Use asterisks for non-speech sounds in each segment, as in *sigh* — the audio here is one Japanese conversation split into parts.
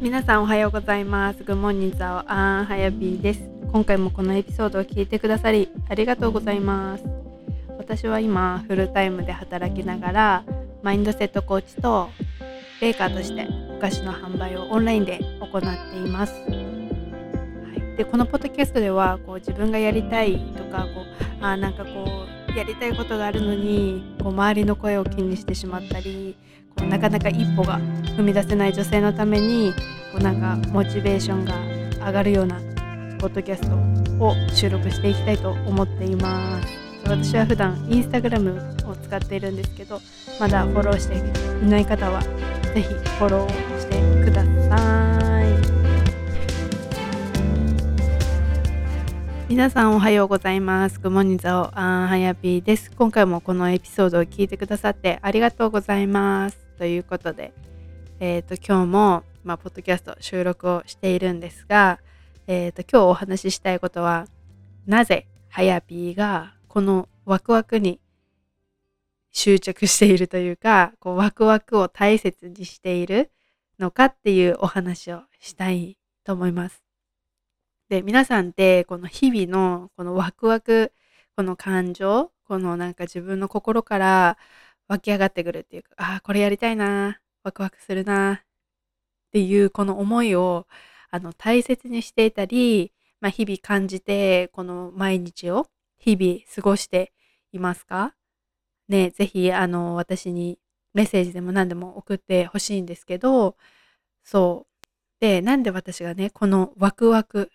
皆さんおはようございます。グモンニザオアンハヤビーです。今回もこのエピソードを聞いてくださりありがとうございます。私は今フルタイムで働きながらマインドセットコーチとベーカーとしてお菓子の販売をオンラインで行っています。はい、でこのポッドキャストではこう自分がやりたいとかこうあなんかこうやりたいことがあるのにこう周りの声を気にしてしまったりこうなかなか一歩が踏み出せない女性のためにこうなんかモチベーションが上がるようなポッドキャストを収録していきたいと思っています。私は普段インスタグラムを使っているんですけどまだフォローしていない方はぜひフォローしてください。皆さんおはようございます。グモニザオアンハヤピーです。今回もこのエピソードを聞いてくださってありがとうございます。ということで、えっ、と、今日も、まあ、ポッドキャスト収録をしているんですが、えっ、と、今日お話ししたいことは、なぜハヤピーがこのワクワクに執着しているというか、こうワクワクを大切にしているのかっていうお話をしたいと思います。で、皆さんってこの日々のこのワクワク、この感情、このなんか自分の心から湧き上がってくるっていうか、ああ、これやりたいな、ワクワクするなっていうこの思いをあの大切にしていたり、まあ、日々感じてこの毎日を日々過ごしていますか？ね、ぜひあの私にメッセージでも何でも送ってほしいんですけど、そう。で、なんで私がね、このワクワク、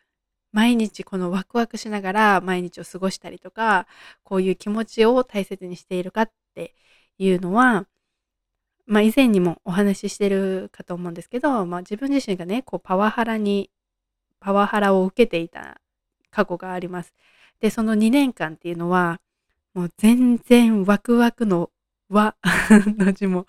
毎日このワクワクしながら毎日を過ごしたりとか、こういう気持ちを大切にしているかっていうのは、まあ以前にもお話ししてるかと思うんですけど、まあ自分自身がね、こうパワハラに、パワハラを受けていた過去があります。で、その2年間っていうのは、もう全然ワクワクの和 *laughs* の字も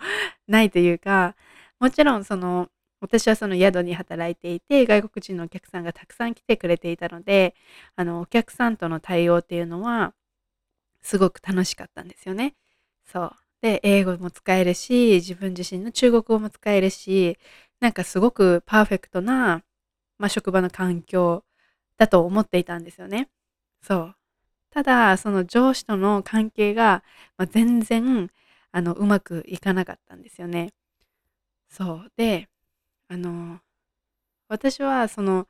ないというか、もちろんその、私はその宿に働いていて、外国人のお客さんがたくさん来てくれていたので、あの、お客さんとの対応っていうのは、すごく楽しかったんですよね。そう。で、英語も使えるし、自分自身の中国語も使えるし、なんかすごくパーフェクトな、まあ、職場の環境だと思っていたんですよね。そう。ただ、その上司との関係が、まあ、全然、あの、うまくいかなかったんですよね。そう。で、あの、私はその、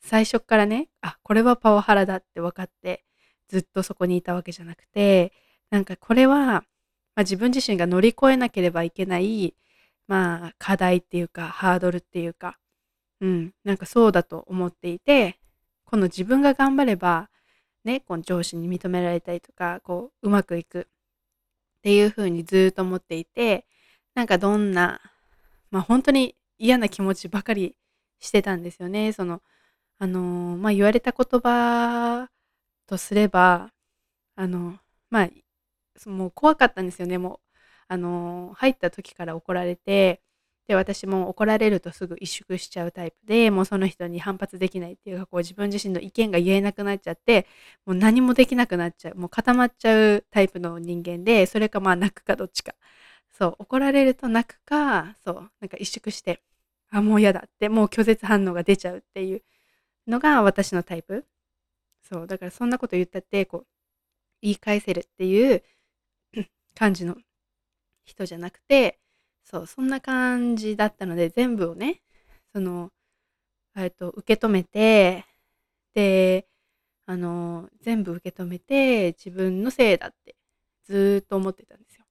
最初からね、あ、これはパワハラだって分かって、ずっとそこにいたわけじゃなくて、なんかこれは、まあ、自分自身が乗り越えなければいけない、まあ、課題っていうか、ハードルっていうか、うん、なんかそうだと思っていて、この自分が頑張れば、ね、この上司に認められたりとか、こう、うまくいくっていうふうにずっと思っていて、なんかどんな、まあ本当に嫌な気持ちばかりしてたんですよね。その、あの、まあ言われた言葉とすれば、あの、まあ、もう怖かったんですよね。もう、あの、入った時から怒られて、で、私も怒られるとすぐ萎縮しちゃうタイプで、もうその人に反発できないっていうか、こう自分自身の意見が言えなくなっちゃって、もう何もできなくなっちゃう。もう固まっちゃうタイプの人間で、それかまあ泣くかどっちか。そう、怒られると泣くか、そう、なんか萎縮して、あ、もう嫌だって、もう拒絶反応が出ちゃうっていうのが私のタイプ。そう、だからそんなこと言ったって、こう、言い返せるっていう感じの人じゃなくて、そう、そんな感じだったので、全部をね、その、えっと、受け止めて、で、あの、全部受け止めて、自分のせいだって、ずっと思ってたんですよ。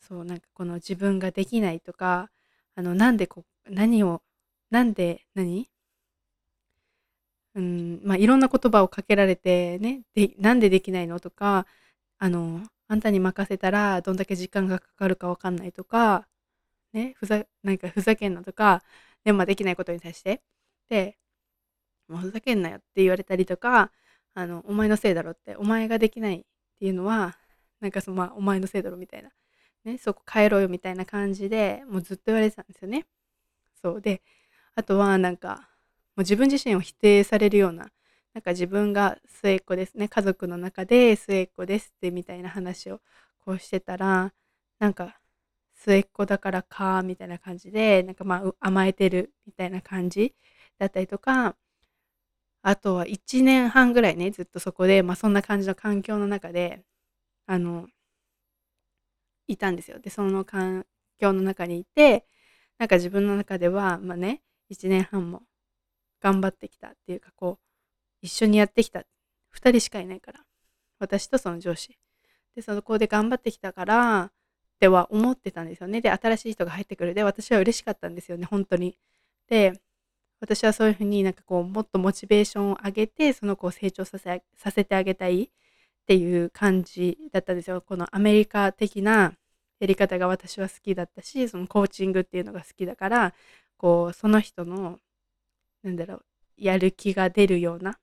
そう、なんかこの自分ができないとか、あの、なんでこ、何を、なんで、何？うん、まあ、いろんな言葉をかけられてね、で、なんでできないの？とか、あの、あんたに任せたらどんだけ時間がかかるかわかんないとか、ね、ふざ、なんかふざけんなとか、で、まあ、できないことに対して。で、もうふざけんなよって言われたりとか、あの、お前のせいだろって、お前ができないっていうのは、なんかその、まあ、お前のせいだろみたいな。ね、そこ変えろよみたいな感じでもうずっと言われてたんですよね。そうで、あとはなんか、もう自分自身を否定されるような、なんか自分が末っ子ですね、家族の中で末っ子ですってみたいな話をこうしてたら、なんか、末っ子だからかみたいな感じでなんかまあ甘えてるみたいな感じだったりとかあとは1年半ぐらいねずっとそこで、まあ、そんな感じの環境の中であのいたんですよ。でその環境の中にいてなんか自分の中ではまあね1年半も頑張ってきたっていうかこう一緒にやってきた。2人しかいないから。私とその上司。でそこで頑張ってきたからっては思ってたんですよね。で新しい人が入ってくる。で私は嬉しかったんですよね本当に。で私はそういうふうになんかこうもっとモチベーションを上げてその子を成長させさせてあげたい。っていう感じだったんですよこのアメリカ的なやり方が私は好きだったしそのコーチングっていうのが好きだからこうその人のなんだろうやる気が出るような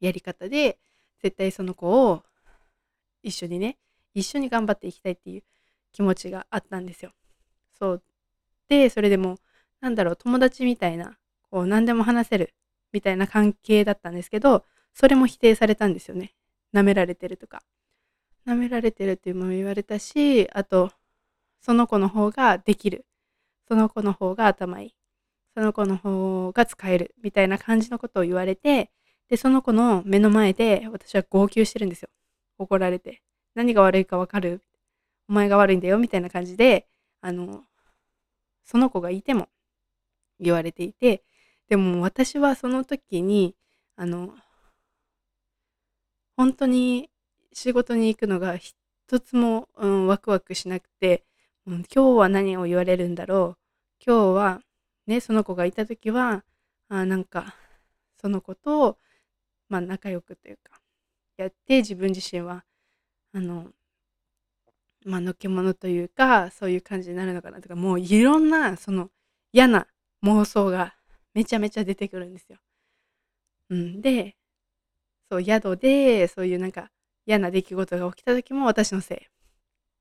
やり方で絶対その子を一緒にね一緒に頑張っていきたいっていう気持ちがあったんですよ。そうでそれでもなんだろう友達みたいなこう何でも話せるみたいな関係だったんですけどそれも否定されたんですよね。舐められてるとか。舐められてるっていうのも言われたしあとその子の方ができる。その子の方が頭いい。その子の方が使える。みたいな感じのことを言われてでその子の目の前で私は号泣してるんですよ。怒られて。何が悪いか分かる。お前が悪いんだよ。みたいな感じであのその子がいても言われていて。でも私はその時にあの本当に仕事に行くのが一つも、うん、ワクワクしなくて、うん、今日は何を言われるんだろう今日はねその子がいた時はあなんかその子と、まあ、仲良くというかやって自分自身はあのまあのけ者というかそういう感じになるのかなとかもういろんなその嫌な妄想がめちゃめちゃ出てくるんですよ。うん、でそう宿でそういうなんか嫌な出来事が起きた時も私のせい。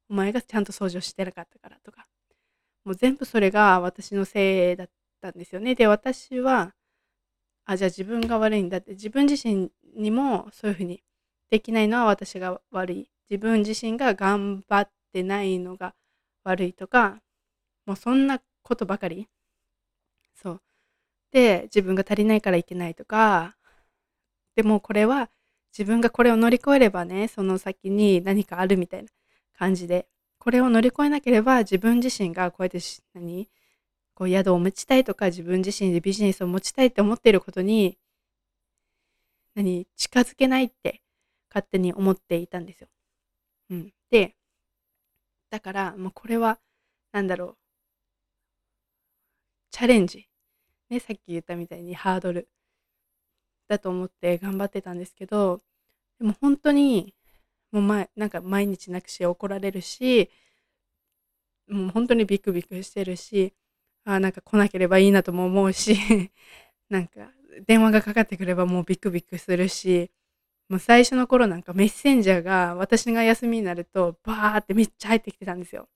お前がちゃんと掃除をしてなかったからとか。もう全部それが私のせいだったんですよね。で私はあじゃあ自分が悪いんだって。自分自身にもそういうふうにできないのは私が悪い。自分自身が頑張ってないのが悪いとか。もうそんなことばかり。そう。で自分が足りないからいけないとか。でもこれは自分がこれを乗り越えればねその先に何かあるみたいな感じでこれを乗り越えなければ自分自身がこうやって何？こう宿を持ちたいとか自分自身でビジネスを持ちたいって思っていることに何？近づけないって勝手に思っていたんですよ。うん、でだからもうこれは何だろう。チャレンジ。ねさっき言ったみたいにハードル。だと思って頑張ってたんですけどでも本当にもう前なんか毎日なくし怒られるしもう本当にビクビクしてるしあなんか来なければいいなとも思うし *laughs* なんか電話がかかってくればもうビクビクするしもう最初の頃なんかメッセンジャーが私が休みになるとバーってめっちゃ入ってきてたんですよ。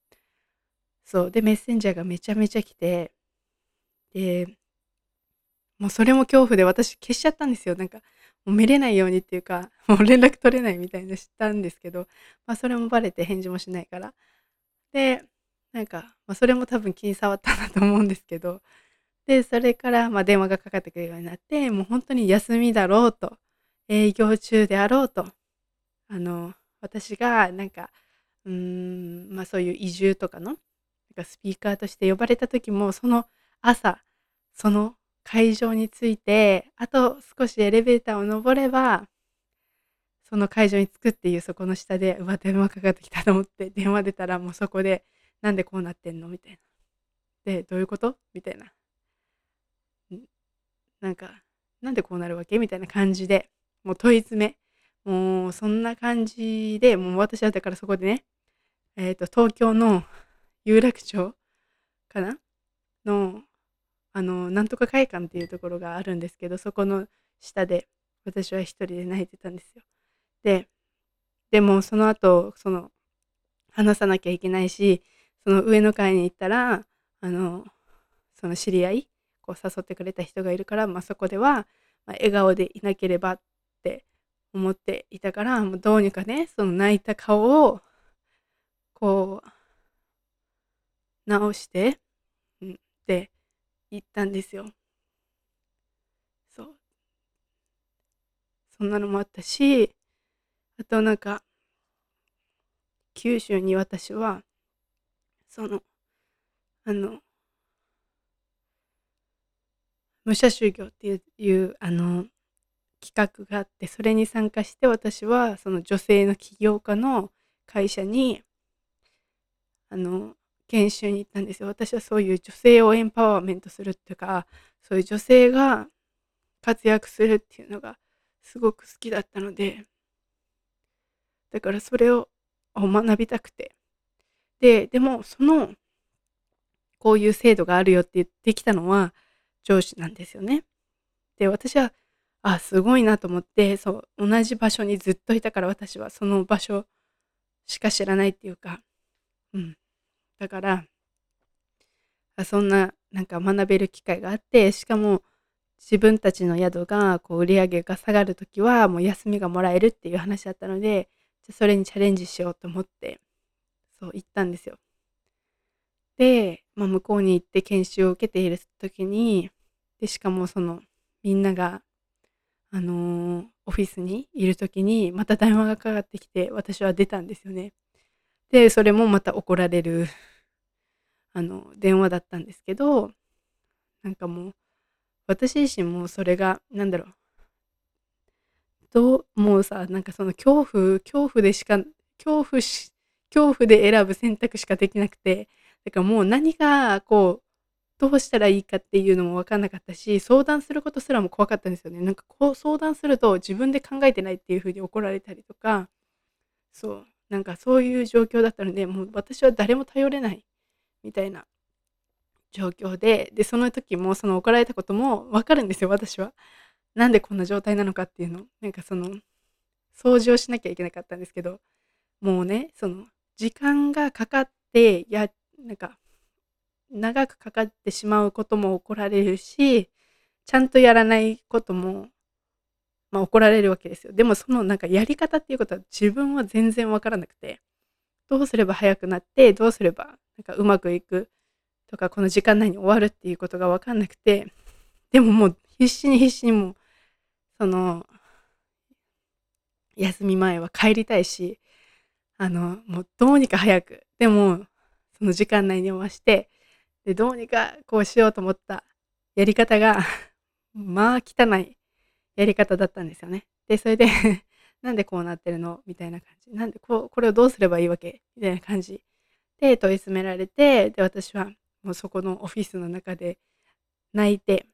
そうでメッセンジャーがめちゃめちゃ来てでもうそれも恐怖で私消しちゃったんですよ。なんか、もう見れないようにっていうか、*laughs* もう連絡取れないみたいなしたんですけど、まあそれもバレて返事もしないから。で、なんか、まあ、それも多分気に障ったなと思うんですけど、で、それからまあ電話がかかってくるようになって、もう本当に休みだろうと、営業中であろうと、あの、私がなんか、うーん、まあそういう移住とかの、なんかスピーカーとして呼ばれた時も、その朝、その会場に着いて、あと少しエレベーターを登れば、その会場に着くっていうそこの下で、うわ、電話かかってきたと思って、*laughs* 電話出たらもうそこで、なんでこうなってんの？みたいな。で、どういうこと？みたいな。なんか、なんでこうなるわけ？みたいな感じで、もう問い詰め。もうそんな感じで、もう私はだからそこでね、えっ、ー、と、東京の有楽町かな？のあのなんとか会館っていうところがあるんですけどそこの下で私は一人で泣いてたんですよ。ででもその後その話さなきゃいけないしその上の階に行ったらあのその知り合いこう誘ってくれた人がいるから、まあ、そこでは、まあ、笑顔でいなければって思っていたからもうどうにかねその泣いた顔をこう直して、うん、って言ったんですよ。そう。そんなのもあったし、あとなんか、九州に私は、その、あの、武者修行っていういうあの企画があってそれに参加して私はその女性の起業家の会社にあの研修に行ったんですよ私はそういう女性をエンパワーメントするっていうかそういう女性が活躍するっていうのがすごく好きだったのでだからそれを学びたくてででもそのこういう制度があるよって言ってきたのは上司なんですよね。で、私は、あ、すごいなと思って、そう、同じ場所にずっといたから私はその場所しか知らないっていうか、うん。だから、あそんな、なんか学べる機会があって、しかも自分たちの宿が、こう、売り上げが下がるときは、もう休みがもらえるっていう話だったので、じゃそれにチャレンジしようと思って、そう、行ったんですよ。で、まあ、向こうに行って研修を受けている時に、で、しかもその、みんなが、あのー、オフィスにいる時に、また電話がかかってきて、私は出たんですよね。で、それもまた怒られる、あの、電話だったんですけど、なんかもう、私自身もそれが、なんだろう、どう、もうさ、なんかその恐怖、恐怖でしか、恐怖し、恐怖で選ぶ選択しかできなくて、だからもう何がこうどうしたらいいかっていうのも分かんなかったし、相談することすらも怖かったんですよね。なんかこう相談すると自分で考えてないっていう風に怒られたりとか、そう、なんかそういう状況だったので、もう私は誰も頼れないみたいな状況で、で、その時もその怒られたことも分かるんですよ、私は。なんでこんな状態なのかっていうの。なんかその、掃除をしなきゃいけなかったんですけど、もうね、その、時間がかかって、や、なんか、長くかかってしまうことも怒られるし、ちゃんとやらないことも、まあ、怒られるわけですよ。でもそのなんかやり方っていうことは自分は全然わからなくて、どうすれば早くなって、どうすればなんかうまくいくとか、この時間内に終わるっていうことがわかんなくて、でももう必死に必死にもう、その、休み前は帰りたいし、あの、もうどうにか早く、でも、その時間内に終わして、で、どうにかこうしようと思ったやり方がまあ汚いやり方だったんですよね。で、それで *laughs* なんでこうなってるの？みたいな感じ。なんでこう、これをどうすればいいわけ？みたいな感じで問い詰められて、で、私はもうそこのオフィスの中で泣いて、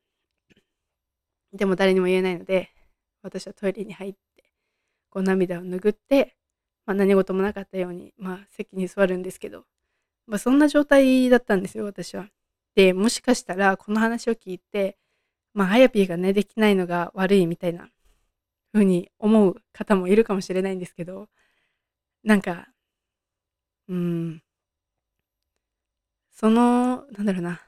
でも誰にも言えないので、私はトイレに入って、こう涙を拭って、まあ、何事もなかったように、まあ、席に座るんですけど、まあ、そんな状態だったんですよ、私は。で、もしかしたら、この話を聞いて、まあ、あやぴーがね、できないのが悪いみたいな風に思う方もいるかもしれないんですけど、なんか、うん、その、なんだろうな。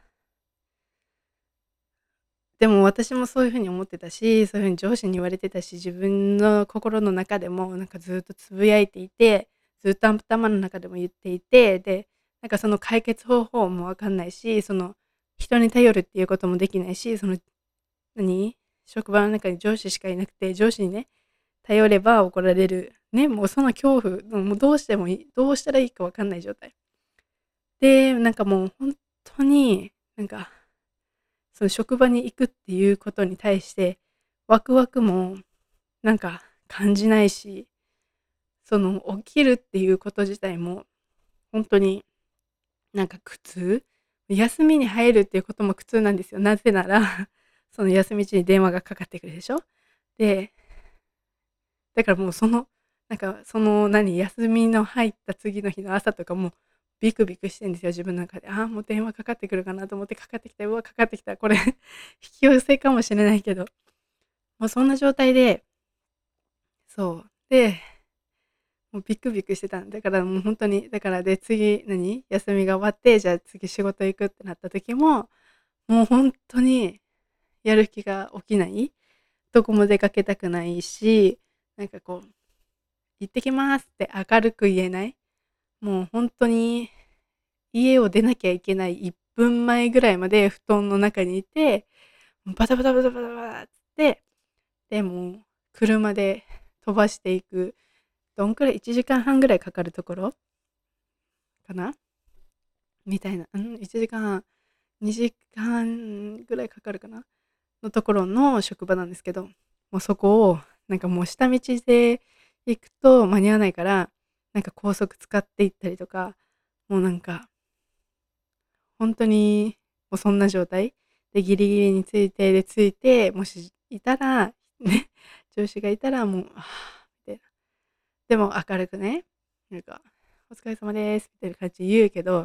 でも私もそういうふうに思ってたし、そういうふうに上司に言われてたし、自分の心の中でもなんかずっとつぶやいていて、ずっと頭の中でも言っていて、で、なんかその解決方法もわかんないし、その人に頼るっていうこともできないし、その、何？職場の中に上司しかいなくて、上司にね、頼れば怒られる。ね、もうその恐怖、もうどうしてもいい、どうしたらいいかわかんない状態。で、なんかもう本当になんか、その職場に行くっていうことに対して、ワクワクもなんか感じないし、その起きるっていうこと自体も本当になんか苦痛？休みに入るっていうことも苦痛なんですよ。なぜならその休み中に電話がかかってくるでしょ？で、だからもうその、なんかその何、休みの入った次の日の朝とかもビクビクしてんですよ、自分の中で。ああ、もう電話かかってくるかなと思ってかかってきた。うわ、かかってきた。これ *laughs* 引き寄せかもしれないけど。もうそんな状態で、そう。で、もうビクビクしてたんだからもう本当にだからで次何？休みが終わってじゃあ次仕事行くってなった時ももう本当にやる気が起きない。どこも出かけたくないしなんかこう行ってきますって明るく言えない。もう本当に家を出なきゃいけない。1分前ぐらいまで布団の中にいて、バタバタバタバタバタって、でも車で飛ばしていく、どんくらい？1時間半ぐらいかかるところ？かな？みたいな。うん、1時間半、2時間ぐらいかかるかな？のところの職場なんですけど、もうそこを、なんかもう下道で行くと間に合わないから、なんか高速使って行ったりとか、もうなんか、本当にもうそんな状態でギリギリについて、でついて、もしいたら、ね、上司がいたらもう、はぁ、みたいな。でも明るくね、なんか、お疲れ様です、みたいな感じで言うけど、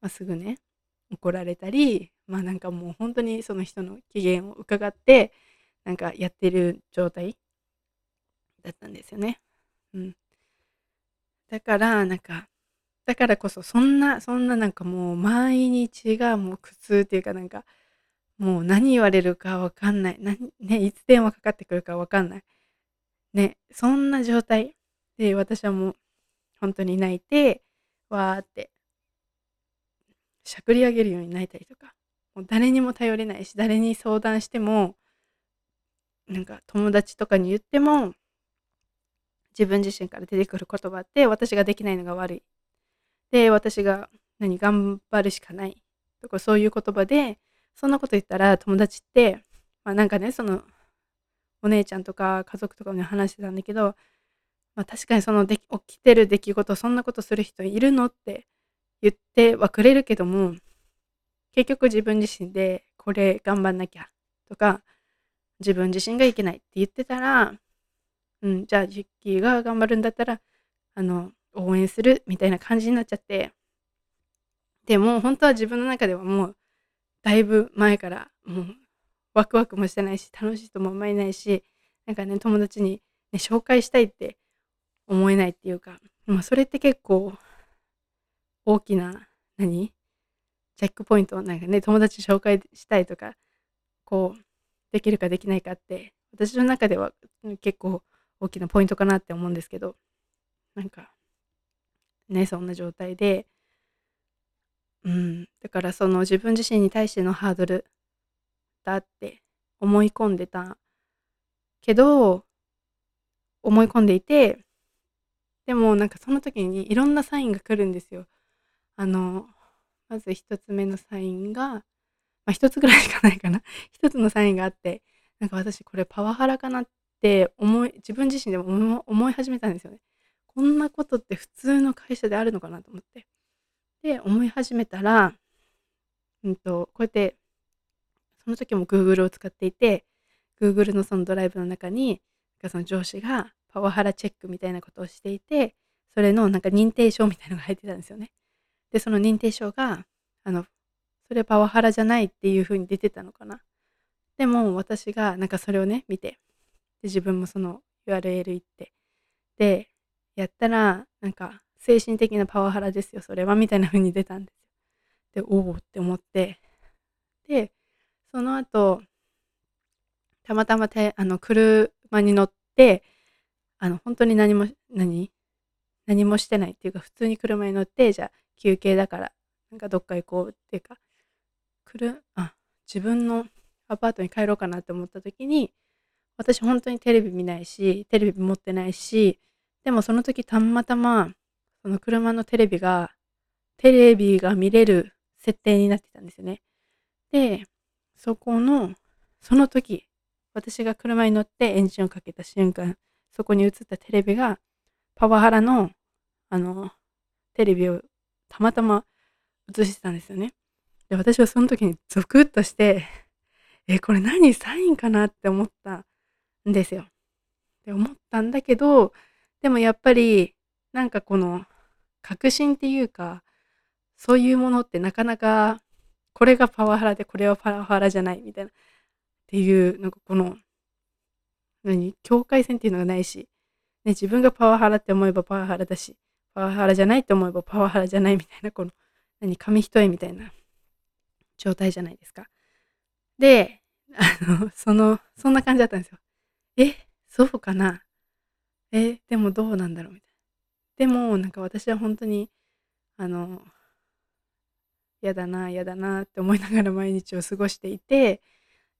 まあ、すぐね、怒られたり、まあなんかもう本当にその人の機嫌を伺って、なんかやってる状態だったんですよね。うん。だから、なんか、だからこそ、そんな、そんななんかもう毎日がもう苦痛っていうかなんか、もう何言われるかわかんない。何、ね、いつ電話かかってくるかわかんない。ね、そんな状態で私はもう本当に泣いて、わーってしゃくり上げるように泣いたりとか、もう誰にも頼れないし、誰に相談しても、なんか友達とかに言っても、自分自身から出てくる言葉って私ができないのが悪い。で、私が何、頑張るしかない。とかそういう言葉で、そんなこと言ったら友達って、まあなんかね、その、お姉ちゃんとか家族とかに話してたんだけど、まあ確かにそので起きてる出来事、そんなことする人いるのって言ってはくれるけども、結局自分自身でこれ頑張んなきゃとか、自分自身がいけないって言ってたら、うん、じゃあジッキーが頑張るんだったら、あの、応援するみたいな感じになっちゃって、でも本当は自分の中ではもう、だいぶ前からもうワクワクもしてないし、楽しいとも思えないし、なんかね、友達に、ね、紹介したいって思えないっていうか、まあそれって結構大きな、何？チェックポイントを、なんかね、友達紹介したいとか、こう、できるかできないかって、私の中では結構大きなポイントかなって思うんですけど、なんか、ね、そんな状態で、うん、だからその自分自身に対してのハードルだって思い込んでたけど、思い込んでいて、でもなんかその時にいろんなサインが来るんですよ。あの、まず一つ目のサインが、まあ一つぐらいしかないかな。*laughs* 一つのサインがあって、なんか私これパワハラかなって思い、自分自身でも思い始めたんですよね。こんなことって普通の会社であるのかなと思って。で、思い始めたら、うんと、こうやって、その時も Google を使っていて、Google のそのドライブの中に、その上司がパワハラチェックみたいなことをしていて、それのなんか認定証みたいなのが入ってたんですよね。で、その認定証が、あの、それパワハラじゃないっていう風に出てたのかな。でも私がなんかそれをね、見て、で、自分もその URL 行って、で、やったら、なんか精神的なパワハラですよ、それは、みたいな風に出たんですよ。で、おおって思って、で、その後、たまたまてあの車に乗って、あの、本当に何も、何？何もしてないっていうか、普通に車に乗って、じゃあ休憩だから、なんかどっか行こうっていうか、来る、あ、自分のアパートに帰ろうかなって思った時に、私本当にテレビ見ないし、テレビ持ってないし、でもその時たまたま、その車のテレビが、テレビが見れる設定になってたんですよね。で、そこの、その時、私が車に乗ってエンジンをかけた瞬間、そこに映ったテレビが、パワハラの、あの、テレビをたまたま映してたんですよね。で、私はその時にゾクッとして、え、これ何サインかなって思ったんですよ。で、思ったんだけど、でもやっぱり、なんかこの、確信っていうか、そういうものってなかなか、これがパワハラで、これはパワハラじゃないみたいな、っていう、なんかこの、何境界線っていうのがないし、ね、自分がパワハラって思えばパワハラだし、パワハラじゃないって思えばパワハラじゃないみたいな、この、何、紙一重みたいな状態じゃないですか。で、あの、その、そんな感じだったんですよ。え、そうかなえ、でもどうなんだろうみたいな。でも、なんか私は本当に、あの、嫌だな嫌だなって思いながら毎日を過ごしていて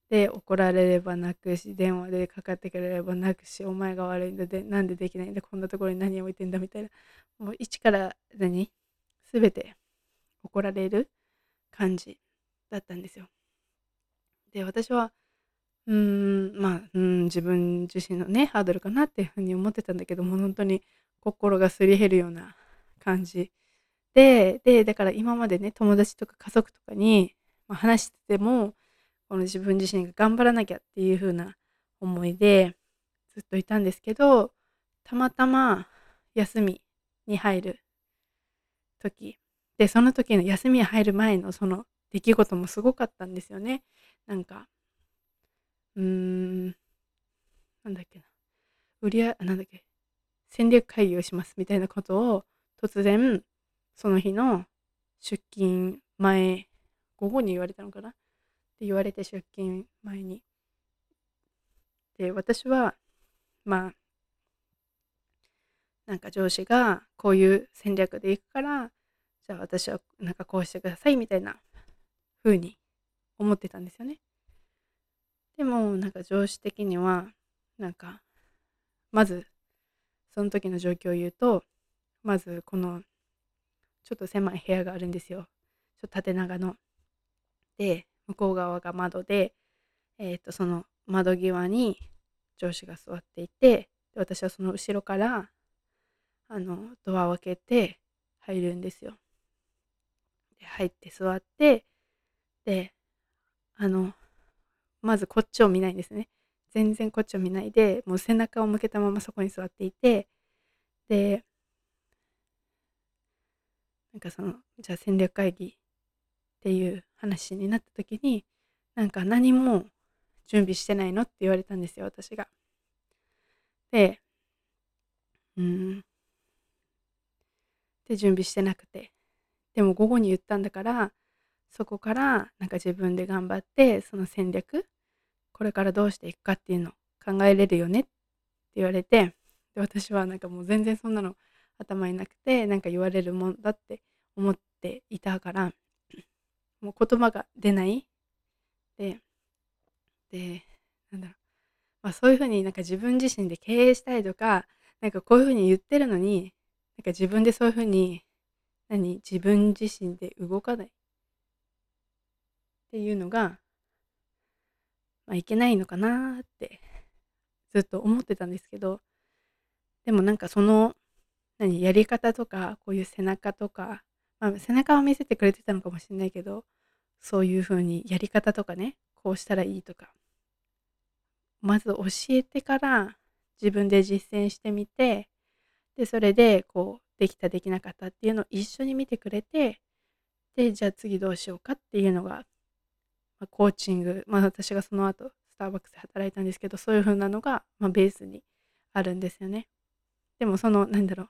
で怒られれば泣くし電話でかかってくれれば泣くしお前が悪いんだでなんでできないんだこんなところに何置いてんだみたいなもう一から何全て怒られる感じだったんですよ。で私はうーんまあうん自分自身のねハードルかなっていうふうに思ってたんだけども本当に心がすり減るような感じででだから今までね友達とか家族とかに、ま、話しててもこの自分自身が頑張らなきゃっていう風な思いでずっといたんですけどたまたま休みに入る時でその時の休みに入る前のその出来事もすごかったんですよね。なんかうーんなんだっけな。売り上げなんだっけ。戦略会議をしますみたいなことを突然その日の出勤前午後に言われたのかな。って言われて出勤前に。で私はまあなんか上司がこういう戦略でいくからじゃあ私はなんかこうしてくださいみたいな風に思ってたんですよね。でもなんか上司的にはなんかまずその時の状況を言うとまずこのちょっと狭い部屋があるんですよ。ちょっと縦長の。で向こう側が窓で、えー、とその窓際に上司が座っていて私はその後ろからあのドアを開けて入るんですよ。で入って座ってであのまずこっちを見ないんですね。全然こっちを見ないでもう背中を向けたままそこに座っていてでなんかそのじゃあ戦略会議っていう話になった時になんか何も準備してないのって言われたんですよ私が。でうんで準備してなくてでも午後に言ったんだからそこからなんか自分で頑張ってその戦略これからどうしていくかっていうのを考えれるよねって言われてで私はなんかもう全然そんなの頭になくてなんか言われるもんだって思っていたからもう言葉が出ない。ででなんだろう、まあ、そういうふうになんか自分自身で経営したいとかなんかこういうふうに言ってるのになんか自分でそういうふうに何自分自身で動かない。っていうのが、まあ、いけないのかなってずっと思ってたんですけどでもなんかその何やり方とかこういう背中とかまあ、背中を見せてくれてたのかもしれないけどそういう風にやり方とかねこうしたらいいとか。まず教えてから自分で実践してみてでそれでこうできたできなかったっていうのを一緒に見てくれてでじゃあ次どうしようかっていうのが、まあ、コーチングまあ私がその後スターバックスで働いたんですけどそういう風なのが、まあ、ベースにあるんですよね。でもそのなんだろう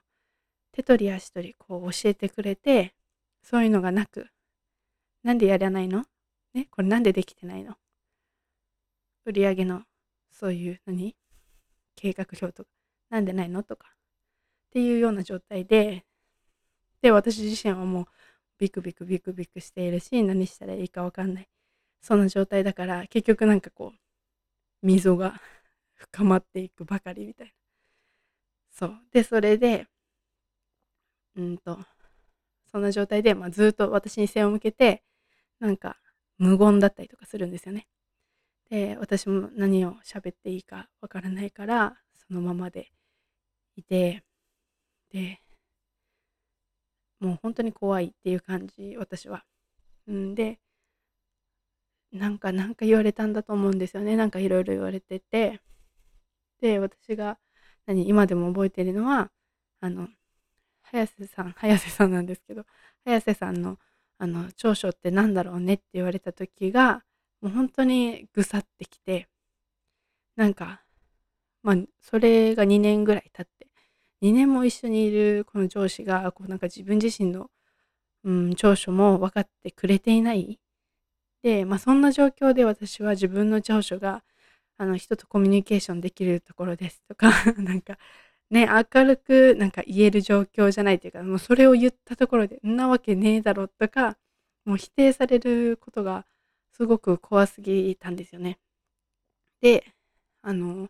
手取り足取りこう教えてくれてそういうのがなく、なんでやらないの？ね、これなんでできてないの？売り上げのそういう何？計画表とか、なんでないの？とか、っていうような状態で、で、私自身はもうビクビクビクビクしているし、何したらいいかわかんない。そんな状態だから、結局なんかこう、溝が *laughs* 深まっていくばかりみたいな。そう。で、それで、うんと、そんな状態で、まあ、ずっと私に背を向けてなんか無言だったりとかするんですよね。で私も何を喋っていいかわからないからそのままでいてでもう本当に怖いっていう感じ私は。んでなんかなんか言われたんだと思うんですよねなんかいろいろ言われててで私が何今でも覚えてるのはあの早瀬さん早瀬さんなんですけど早瀬さんのあの長所って何だろうねって言われた時がもう本当にぐさってきてなんかまあそれが2年ぐらい経って2年も一緒にいるこの上司がこうなんか自分自身の、うん、長所も分かってくれていない。で、まあ、そんな状況で私は自分の長所があの人とコミュニケーションできるところですとか *laughs* なんかね、明るくなんか言える状況じゃないというか、もうそれを言ったところで、んなわけねえだろとか、もう否定されることがすごく怖すぎたんですよね。で、あの、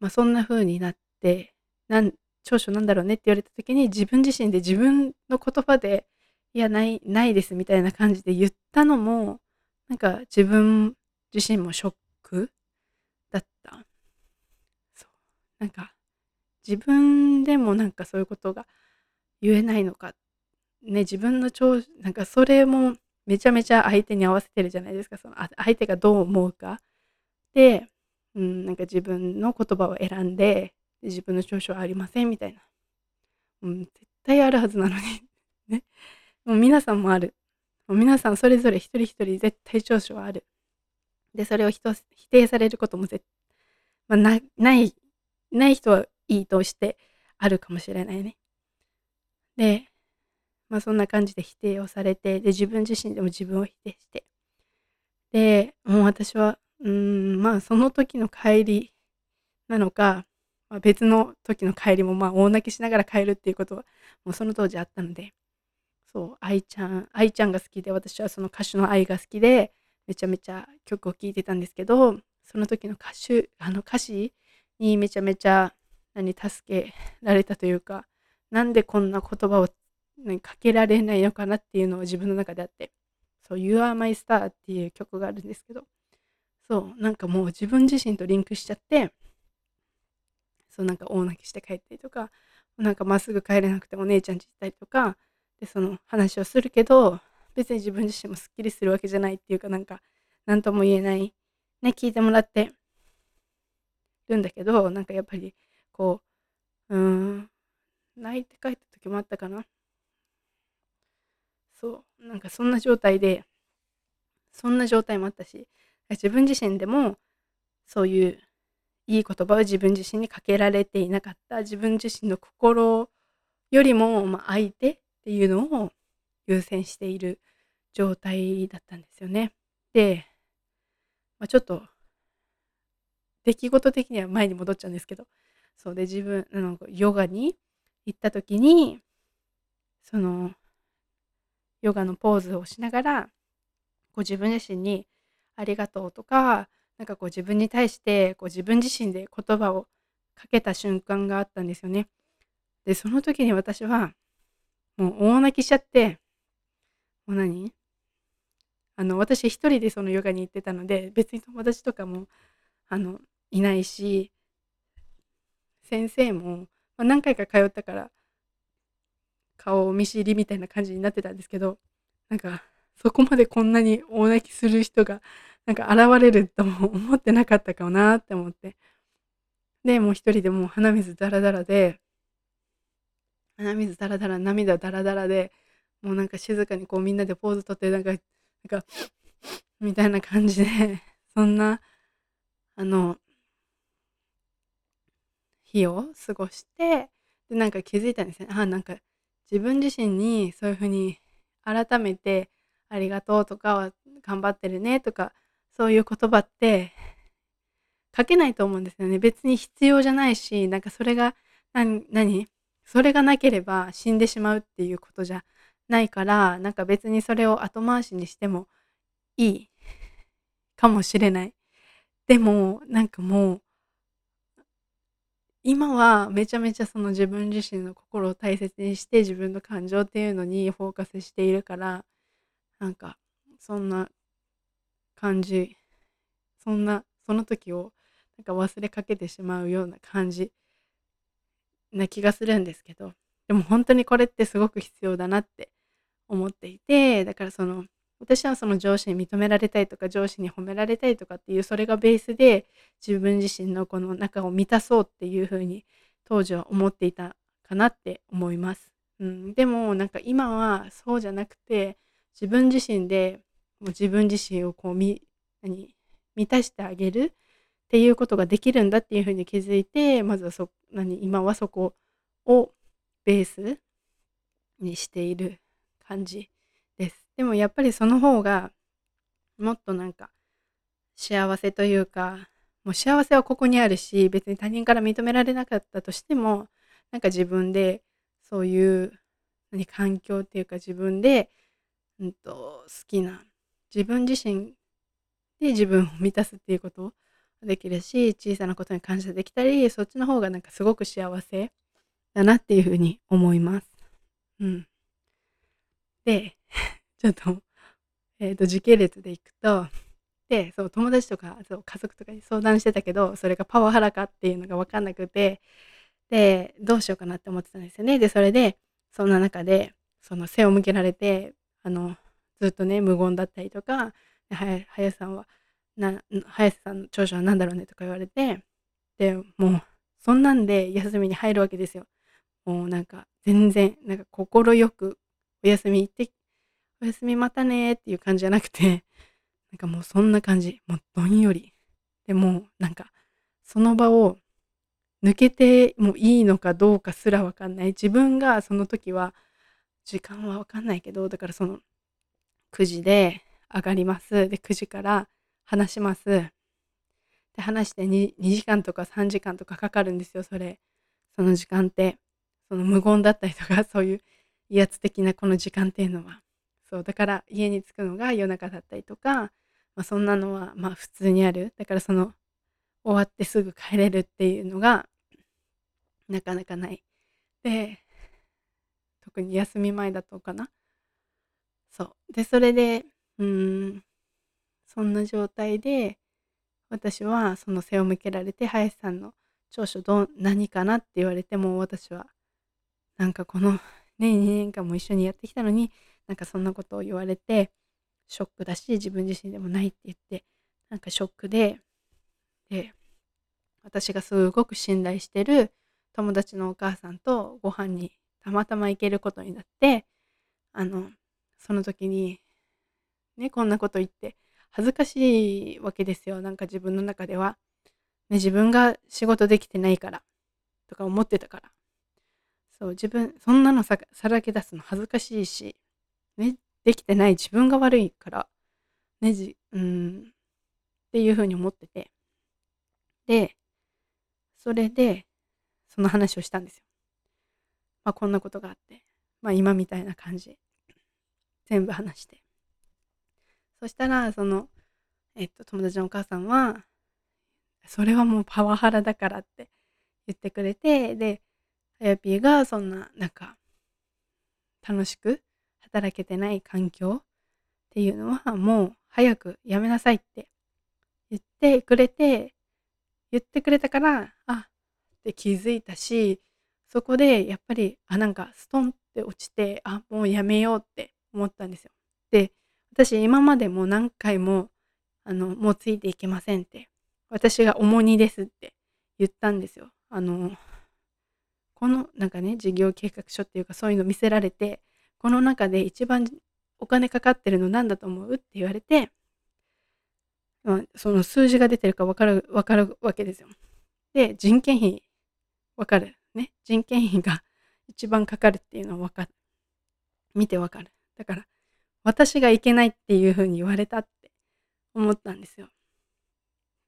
まあ、そんな風になって、なん長所なんだろうねって言われた時に自分自身で自分の言葉でいやないないですみたいな感じで言ったのもなんか自分自身もショックだったそうなんか自分でもなんかそういうことが言えないのか。ね自分の長なんかそれもめちゃめちゃ相手に合わせてるじゃないですか。その相手がどう思うか。で、うん、なんか自分の言葉を選んで自分の長所はありませんみたいな、うん、絶対あるはずなのに。*laughs* ね。もう皆さんもある。もう皆さんそれぞれ一人一人絶対長所はある。でそれを否定されることも絶、まあ、なないない人はいいとしてあるかもしれないね。でまあそんな感じで否定をされてで自分自身でも自分を否定して。でもう私はうんまあその時の帰りなのかまあ、別の時の帰りもまあ大泣きしながら帰るっていうことはもうその当時あったので。そう愛ちゃん愛ちゃんが好きで私はその歌手の愛が好きでめちゃめちゃ曲を聴いてたんですけどその時の歌手あの歌詞にめちゃめちゃ何助けられたというかなんでこんな言葉をかけられないのかなっていうのを自分の中であってそう「You are my star」っていう曲があるんですけどそうなんかもう自分自身とリンクしちゃってそうなんか大泣きして帰ったりとかなんかまっすぐ帰れなくてお姉ちゃんち行ったりとかでその話をするけど別に自分自身もすっきりするわけじゃないっていうかなんか何とも言えないね聞いてもらってるんだけどなんかやっぱりこううーん泣いて帰った時もあったかなそうなんかそんな状態でそんな状態もあったし自分自身でもそういういい言葉を自分自身にかけられていなかった自分自身の心よりも、まあ、相手っていうのを優先している状態だったんですよね。で、まあ、ちょっと出来事的には前に戻っちゃうんですけどそうで自分あのヨガに行った時にそのヨガのポーズをしながらこ自分自身に「ありがとう」とかなんかこう自分に対してこう自分自身で言葉をかけた瞬間があったんですよね。で、その時に私はもう大泣きしちゃって、もう何？あの、私一人でそのヨガに行ってたので、別に友達とかも、あの、いないし、先生も、まあ、何回か通ったから、顔見知りみたいな感じになってたんですけど、なんか、そこまでこんなに大泣きする人がなんか現れるとも思ってなかったかなって思って。で、もう一人でもう鼻水ダラダラで、鼻水ダラダラ、涙ダラダラで、もうなんか静かにこうみんなでポーズとって、なんか、なんか、みたいな感じで、そんな、あの、日を過ごして、で、なんか気づいたんですね。あ、なんか自分自身にそういうふうに改めてありがとうとか、頑張ってるねとかそういう言葉って書けないと思うんですよね。別に必要じゃないし、なんかそれが、何、何？それがなければ死んでしまうっていうことじゃないから、なんか別にそれを後回しにしてもいいかもしれない。でも、なんかもう、今はめちゃめちゃその自分自身の心を大切にして自分の感情っていうのにフォーカスしているから、なんかそんな感じそんなその時をなんか忘れかけてしまうような感じな気がするんですけどでも本当にこれってすごく必要だなって思っていてだからその私はその上司に認められたいとか上司に褒められたいとかっていうそれがベースで自分自身のこの中を満たそうっていうふうに当時は思っていたかなって思います。うん、でもなんか今はそうじゃなくて自分自身でもう自分自身をこうみ何満たしてあげるっていうことができるんだっていうふうに気づいてまずはそ何今はそこをベースにしている感じで。もやっぱりその方がもっとなんか幸せというかもう幸せはここにあるし別に他人から認められなかったとしてもなんか自分でそういう何環境っていうか自分でうんと、好きな自分自身で自分を満たすっていうことできるし小さなことに感謝できたりそっちの方がなんかすごく幸せだなっていうふうに思います。うん、でちょっと,、えーと、時系列でいくとでそう友達とかそう家族とかに相談してたけどそれがパワハラかっていうのが分かんなくてでどうしようかなって思ってたんですよね。でそれでそんな中でその背を向けられてあのずっとね無言だったりとか林さんはな林さんの長所は何だろうねとか言われてでもうそんなんで休みに入るわけですよ。もうなんか全然なんか快くお休み行ってお休みまたねっていう感じじゃなくて *laughs* なんかもうそんな感じもうどんよりでもなんかその場を抜けてもいいのかどうかすらわかんない自分がその時は時間はわかんないけどだからその9時で上がります。で、9時から話します。で、話して 2, 2時間とか3時間とかかかるんですよ、それ。その時間って。その無言だったりとか、そういう威圧的なこの時間っていうのは。そう、だから家に着くのが夜中だったりとか、まあ、そんなのはまあ普通にある。だからその終わってすぐ帰れるっていうのがなかなかない。で、特に休み前だとかな。そう。で、それで、うん、そんな状態で、私はその背を向けられて、林さんの長所ど何かなって言われても、私は、なんかこの、ね、2年間も一緒にやってきたのに、なんかそんなことを言われて、ショックだし、自分自身でもないって言って、なんかショックで、で、私がすごく信頼してる友達のお母さんとご飯にたまたま行けることになって、あの、その時にね、こんなこと言って恥ずかしいわけですよ。なんか自分の中では。ね、自分が仕事できてないからとか思ってたから。そう、自分、そんなのさらけ出すの恥ずかしいし、ね、できてない自分が悪いから、ね、じ、うん、っていうふうに思ってて。で、それで、その話をしたんですよ。まあ、こんなことがあって、まあ、今みたいな感じ。全部話して。そしたら、その、えっと、友達のお母さんは、それはもうパワハラだからって言ってくれて、で、あやぴーがそんな、なんか、楽しく働けてない環境っていうのは、もう早くやめなさいって言ってくれて、言ってくれたから、あって気づいたし、そこでやっぱり、あ、なんかストンって落ちて、あ、もうやめようって思ったんですよ。で、私今までも何回も、あの、もうついていけませんって、私が重荷ですって言ったんですよ。あの、このなんかね、事業計画書っていうかそういうの見せられて、この中で一番お金かかってるの何だと思う？って言われて、まあ、その数字が出てるか分かる、分かるわけですよ。で、人件費、分かる。ね。人件費が *laughs* 一番かかるっていうのは分かる。見て分かる。だから、私がいけないっていうふうに言われたって思ったんですよ。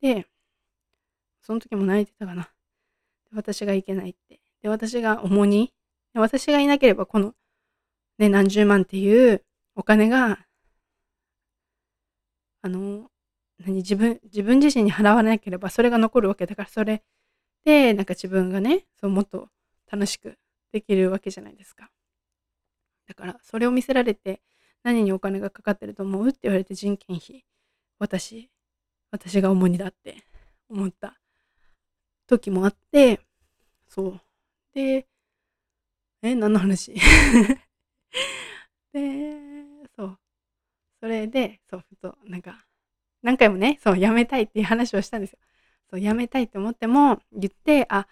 で、その時も泣いてたかな。私がいけないって。で、私が重荷。私がいなければこの、ね、何十万っていうお金が、あの、何、自分、自分自身に払わなければそれが残るわけだから、それで、なんか自分がね、そうもっと楽しくできるわけじゃないですか。だから、それを見せられて、何にお金がかかってると思うって言われて人件費私私が主にだって思った時もあってそうでえ何の話？でそうそれでそうふとなんか何回もねそう辞めたいっていう話をしたんですよそう辞めたいって思っても言ってあ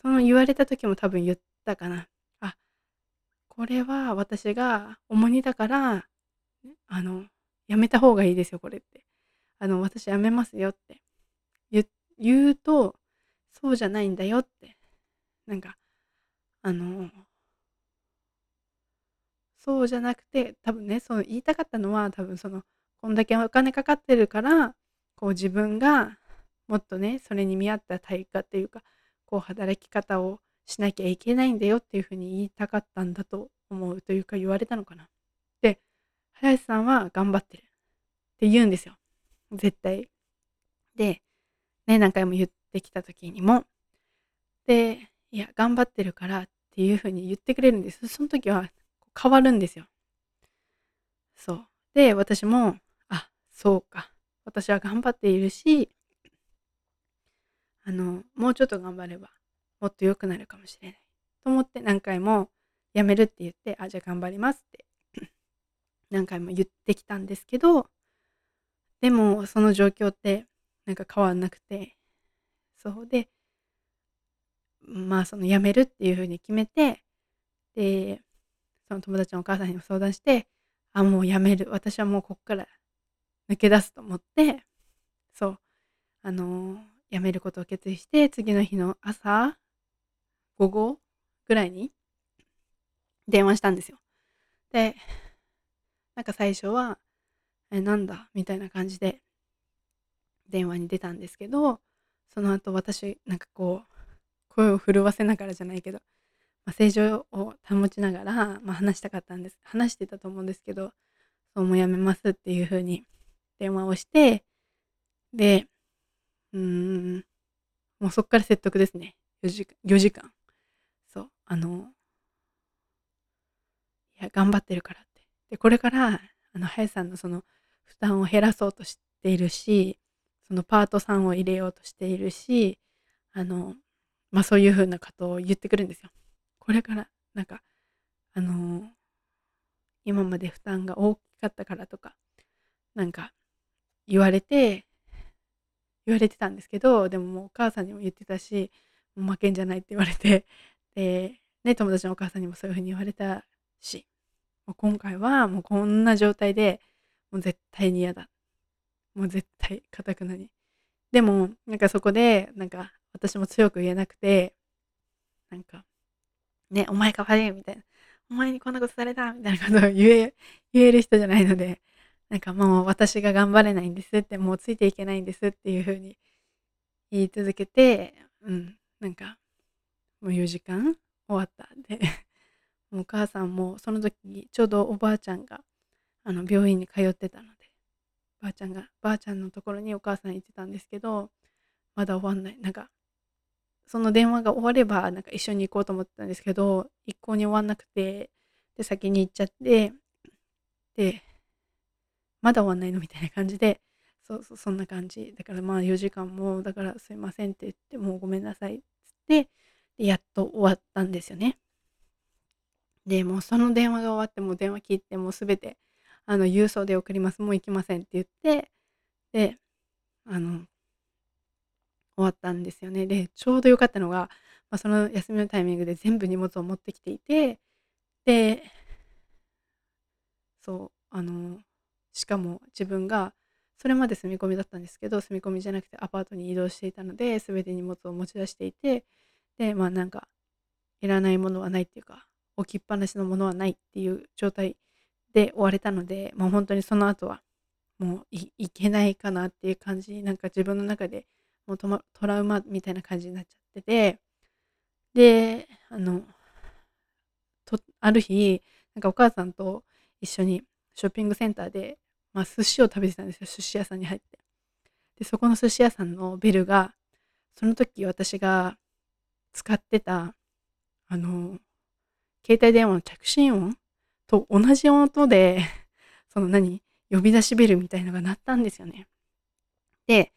その言われた時も多分言ったかなあこれは私が重荷だからあの、やめた方がいいですよ、これって。あの、私やめますよって言うと、そうじゃないんだよって。なんか、あの、そうじゃなくて、多分ね、そう言いたかったのは、多分その、こんだけお金かかってるから、こう自分がもっとね、それに見合った対価っていうか、こう働き方をしなきゃいけないんだよっていうふうに言いたかったんだと思うというか言われたのかな。で林さんは頑張ってるって言うんですよ。絶対。で、ね、何回も言ってきた時にも、で、いや、頑張ってるからっていうふうに言ってくれるんです。その時は変わるんですよ。そう。で、私も、あ、そうか。私は頑張っているし、あの、もうちょっと頑張れば、もっと良くなるかもしれない。と思って何回も、やめるって言って、あ、じゃあ頑張りますって *clears throat* 何回も言ってきたんですけど、でも、その状況って、なんか変わんなくて、そうで、まあ、その辞めるっていう風に決めて、で、その友達のお母さんにも相談して、あ、もう辞める。私はもうこっから抜け出すと思って、そう、あの辞めることを決意して、次の日の朝、午後ぐらいに電話したんですよ。で、なんか最初は、え、なんだ？みたいな感じで電話に出たんですけど、その後私、なんかこう、声を震わせながらじゃないけど、ま、正常を保ちながら、まあ、話したかったんです。話してたと思うんですけど、そうもうやめますっていう風に電話をして、で、うん、もうそっから説得ですね。4時間、4時間。そう、あの、いや、頑張ってるからって。で、これから、あの、林さんのその負担を減らそうとしているし、そのパートさんを入れようとしているし、あの、まあそういう風なことを言ってくるんですよ。これから、なんか、あの今まで負担が大きかったからとか、なんか言われて、言われてたんですけど、でももうお母さんにも言ってたし、もう負けんじゃないって言われて、で、ね、友達のお母さんにもそういう風に言われたし、もう今回はもうこんな状態でもう絶対に嫌だ。もう絶対、かたくなに。でも、なんかそこで、なんか私も強く言えなくて、なんか、ね、お前が悪いみたいな。お前にこんなことされたみたいなことを言え、言える人じゃないので、なんかもう私が頑張れないんですって、もうついていけないんですっていう風に言い続けて、うん、なんか、もう4時間終わった。で、*laughs* もうお母さんもその時、ちょうどおばあちゃんが、あの、病院に通ってたので、ばあちゃんが、ばあちゃんのところにお母さん行ってたんですけど、まだ終わんない。なんか、その電話が終われば、なんか一緒に行こうと思ってたんですけど、一向に終わんなくて、で、先に行っちゃって、で、まだ終わんないのみたいな感じで、そうそう、そんな感じ。だからまあ4時間も、だからすいませんって言って、もうごめんなさいっつって、で、やっと終わったんですよね。で、もうその電話が終わって、もう電話切って、もうすべて、あの、郵送で送ります、もう行きませんって言って、で、あの、終わったんですよね。で、ちょうど良かったのが、まあ、その休みのタイミングで全部荷物を持ってきていて、で、そう、あの、しかも自分が、それまで住み込みだったんですけど、住み込みじゃなくてアパートに移動していたので、全て荷物を持ち出していて、で、まあなんか、いらないものはないっていうか、置きっぱなしのものはないっていう状態で終われたので、もう本当にその後は、もういいけないかなっていう感じ、なんか自分の中でもうトトラウマみたいな感じになっちゃってて、で、あの、とある日、なんかお母さんと一緒にショッピングセンターで、まあ、寿司を食べてたんですよ、寿司屋さんに入って。で、そこの寿司屋さんのベルが、その時私が使ってた、あの、携帯電話の着信音と同じ音で、*laughs* その何呼び出しベルみたいのが鳴ったんですよね。で、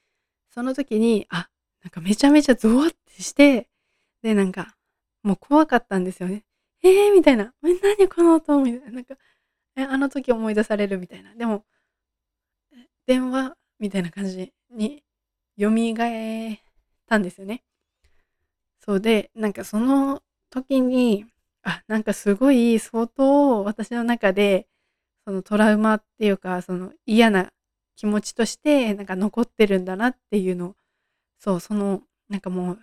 その時に、あ、なんかめちゃめちゃゾワってして、で、なんか、もう怖かったんですよね。えーみたいな。え、何この音みたいな。なんか、え、あの時思い出されるみたいな。でも、電話みたいな感じに蘇ったんですよね。そうで、なんかその時に、あ、なんかすごい相当私の中で、そのトラウマっていうか、その嫌な気持ちとしてなんか残ってるんだなっていうのそうそのなんかもう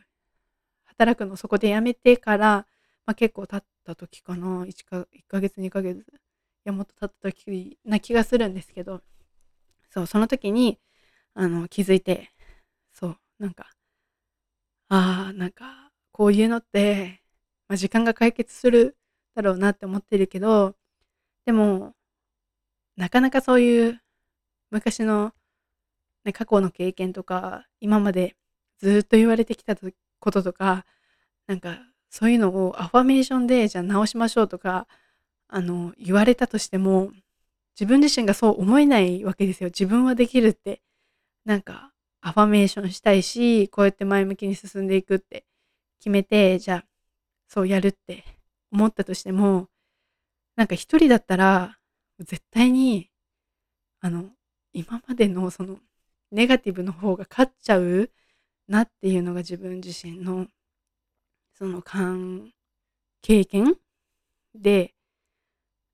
働くのそこで辞めてから、まあ、結構経った時かな。1, か1ヶ月2ヶ月いやもっと経った時な気がするんですけどそうその時にあの気づいてそうなんかああなんかこういうのって、まあ、時間が解決するだろうなって思ってるけどでもなかなかそういう昔の、ね、過去の経験とか今までずっと言われてきたこととかなんかそういうのをアファメーションでじゃあ直しましょうとかあの言われたとしても自分自身がそう思えないわけですよ。自分はできるって。なんかアファメーションしたいしこうやって前向きに進んでいくって決めてじゃあそうやるって思ったとしてもなんか一人だったら絶対にあの今までのそのネガティブの方が勝っちゃうなっていうのが自分自身のその感経験で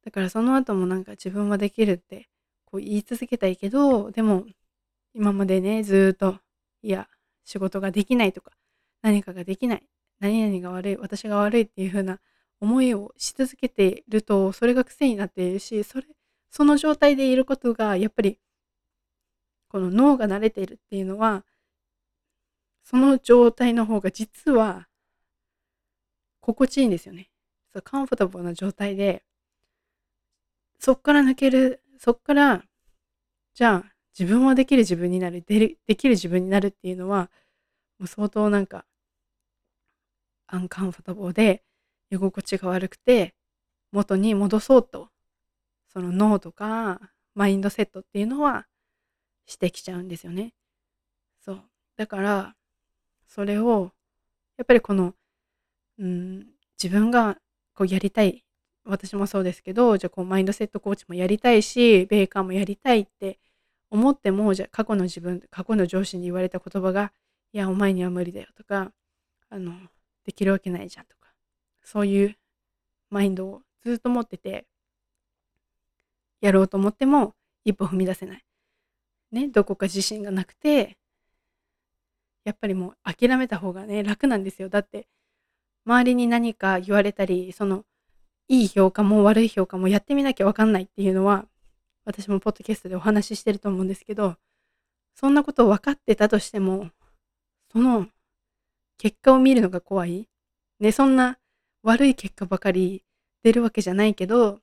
だからその後もなんか自分はできるってこう言い続けたいけどでも今までねずっといや仕事ができないとか何かができない何々が悪い私が悪いっていう風な思いをし続けているとそれが癖になっているしそれその状態でいることがやっぱりこの脳が慣れているっていうのはその状態の方が実は心地いいんですよね。そうカンフォタブルな状態でそっから抜けるそっからじゃあ自分はできる自分になるでできる自分になるっていうのはもう相当なんかアンカンフォタブルで居心地が悪くて元に戻そうとその脳とかマインドセットっていうのはしてきちゃうんですよね。そうだからそれをやっぱりこの、うん、自分がこうやりたい私もそうですけどじゃあこうマインドセットコーチもやりたいしベーカーもやりたいって思ってもじゃあ過去の自分過去の上司に言われた言葉が「いやお前には無理だよ」とかあの「できるわけないじゃん」とかそういうマインドをずっと持っててやろうと思っても一歩踏み出せない。ね、どこか自信がなくてやっぱりもう諦めた方がね楽なんですよ。だって周りに何か言われたりそのいい評価も悪い評価もやってみなきゃ分かんないっていうのは私もポッドキャストでお話ししてると思うんですけどそんなことを分かってたとしてもその結果を見るのが怖い。ね、そんな悪い結果ばかり出るわけじゃないけど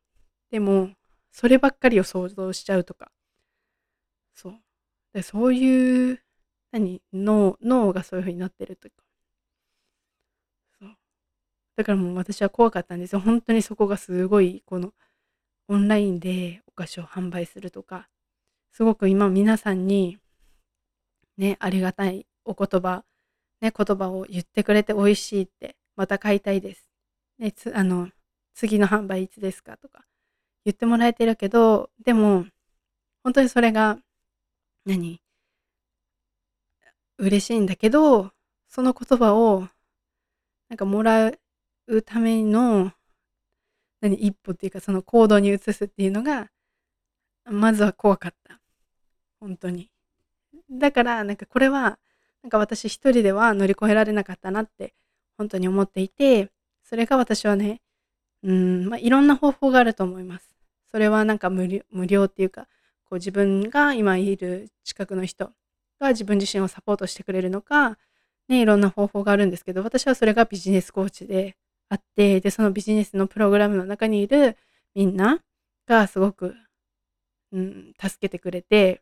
でもそればっかりを想像しちゃうとかそう。でそういう何？脳脳がそういう風になってるというか。そう。だからもう私は怖かったんですよ。本当にそこがすごいこのオンラインでお菓子を販売するとか。すごく今皆さんにねありがたいお言葉ね言葉を言ってくれて美味しいってまた買いたいです。ねつあの次の販売いつですかとか言ってもらえてるけどでも本当にそれが何？嬉しいんだけど、その言葉を、なんかもらうための、何、一歩っていうか、その行動に移すっていうのが、まずは怖かった。本当に。だから、なんかこれは、なんか私一人では乗り越えられなかったなって、本当に思っていて、それが私はね、うん、まあ、いろんな方法があると思います。それはなんか無料無料っていうか、こう自分が今いる近くの人が自分自身をサポートしてくれるのか、ね、いろんな方法があるんですけど、私はそれがビジネスコーチであって、で、そのビジネスのプログラムの中にいるみんながすごく、うん、助けてくれて、